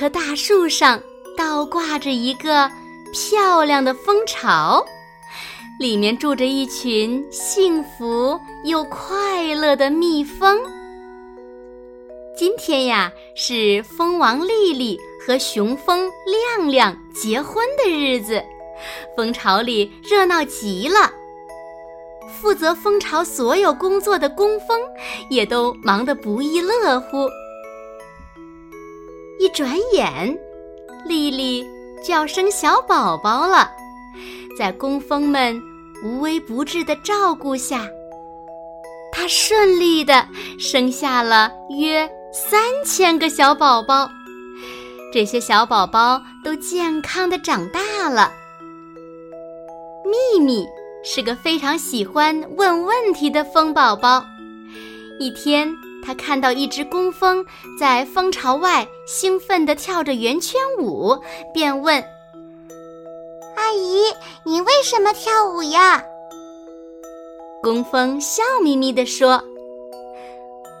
棵大树上倒挂着一个漂亮的蜂巢，里面住着一群幸福又快乐的蜜蜂。今天呀，是蜂王丽丽和雄蜂亮亮结婚的日子，蜂巢里热闹极了。负责蜂巢所有工作的工蜂也都忙得不亦乐乎。一转眼，丽丽就要生小宝宝了。在工蜂们无微不至的照顾下，她顺利的生下了约三千个小宝宝。这些小宝宝都健康的长大了。秘密是个非常喜欢问问题的蜂宝宝。一天。他看到一只工蜂在蜂巢外兴奋地跳着圆圈舞，便问：“阿姨，你为什么跳舞呀？”工蜂笑眯眯地说：“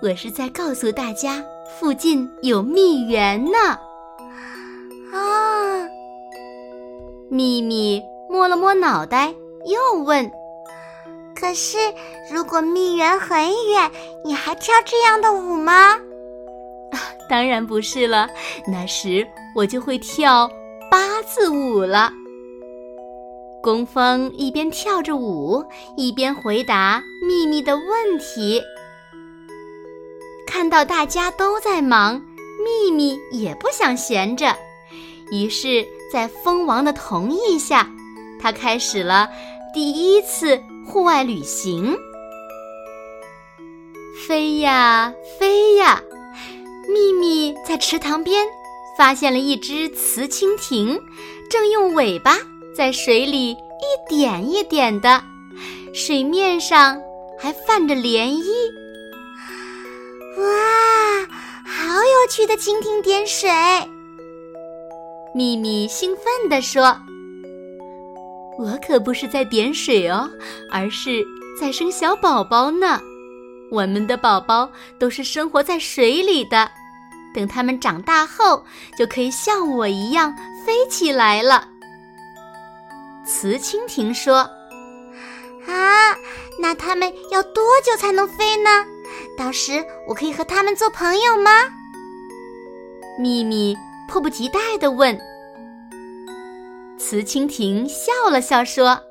我是在告诉大家，附近有蜜源呢。”啊！秘密摸了摸脑袋，又问。可是，如果蜜源很远，你还跳这样的舞吗？当然不是了，那时我就会跳八字舞了。工蜂一边跳着舞，一边回答秘密的问题。看到大家都在忙，秘密也不想闲着，于是，在蜂王的同意下，他开始了第一次。户外旅行，飞呀飞呀，秘密在池塘边发现了一只雌蜻蜓，正用尾巴在水里一点一点的，水面上还泛着涟漪。哇，好有趣的蜻蜓点水！秘密兴奋地说。我可不是在点水哦，而是在生小宝宝呢。我们的宝宝都是生活在水里的，等他们长大后，就可以像我一样飞起来了。雌蜻蜓说：“啊，那他们要多久才能飞呢？到时我可以和他们做朋友吗？”秘密迫不及待地问。雌蜻蜓笑了笑说：“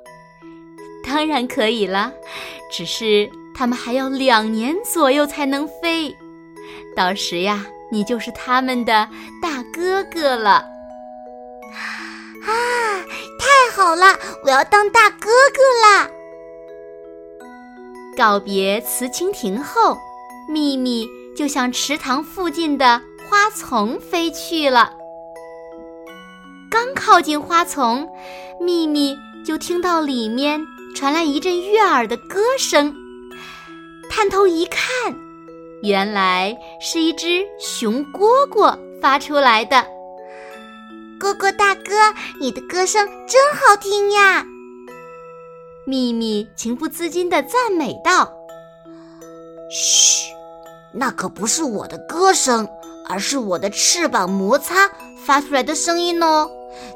当然可以了，只是它们还要两年左右才能飞。到时呀，你就是它们的大哥哥了。”啊，太好了！我要当大哥哥啦！告别雌蜻蜓后，秘密就向池塘附近的花丛飞去了。刚靠近花丛，秘密就听到里面传来一阵悦耳的歌声。探头一看，原来是一只熊蝈蝈发出来的。蝈蝈大哥，你的歌声真好听呀！秘密情不自禁地赞美道：“嘘，那可不是我的歌声，而是我的翅膀摩擦发出来的声音哦。”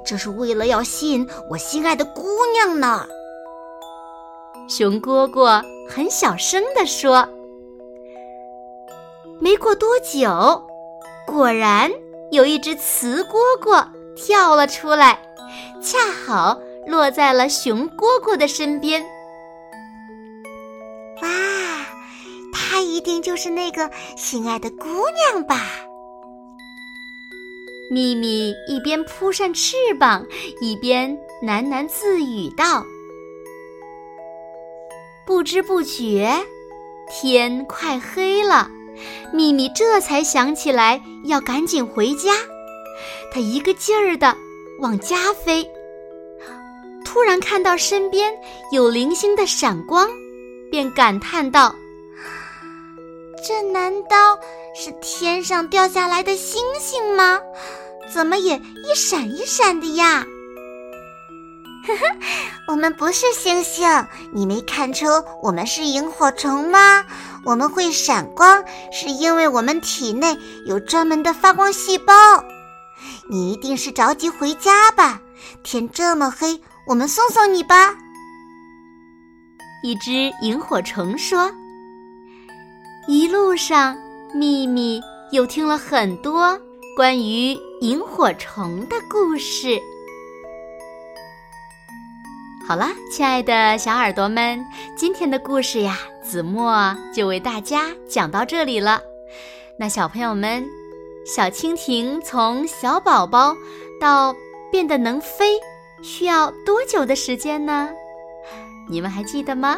这是为了要吸引我心爱的姑娘呢。熊蝈蝈很小声地说。没过多久，果然有一只雌蝈蝈跳了出来，恰好落在了熊蝈蝈的身边。哇，她一定就是那个心爱的姑娘吧？秘密一边扑扇翅膀，一边喃喃自语道：“不知不觉，天快黑了。秘密这才想起来要赶紧回家，他一个劲儿的往家飞。突然看到身边有零星的闪光，便感叹道：“这难道是天上掉下来的星星吗？怎么也一闪一闪的呀？”呵呵，我们不是星星，你没看出我们是萤火虫吗？我们会闪光，是因为我们体内有专门的发光细胞。你一定是着急回家吧？天这么黑，我们送送你吧。一只萤火虫说：“一路上，秘密又听了很多关于萤火虫的故事。”好了，亲爱的小耳朵们，今天的故事呀，子墨就为大家讲到这里了。那小朋友们，小蜻蜓从小宝宝到变得能飞，需要多久的时间呢？你们还记得吗？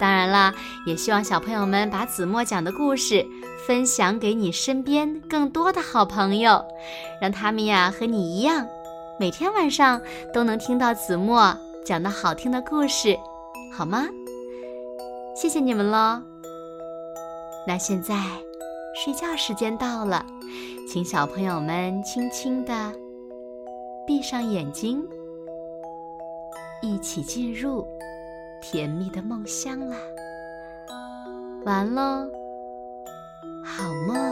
当然啦，也希望小朋友们把子墨讲的故事分享给你身边更多的好朋友，让他们呀和你一样。每天晚上都能听到子墨讲的好听的故事，好吗？谢谢你们喽。那现在睡觉时间到了，请小朋友们轻轻的闭上眼睛，一起进入甜蜜的梦乡啦。完喽，好梦。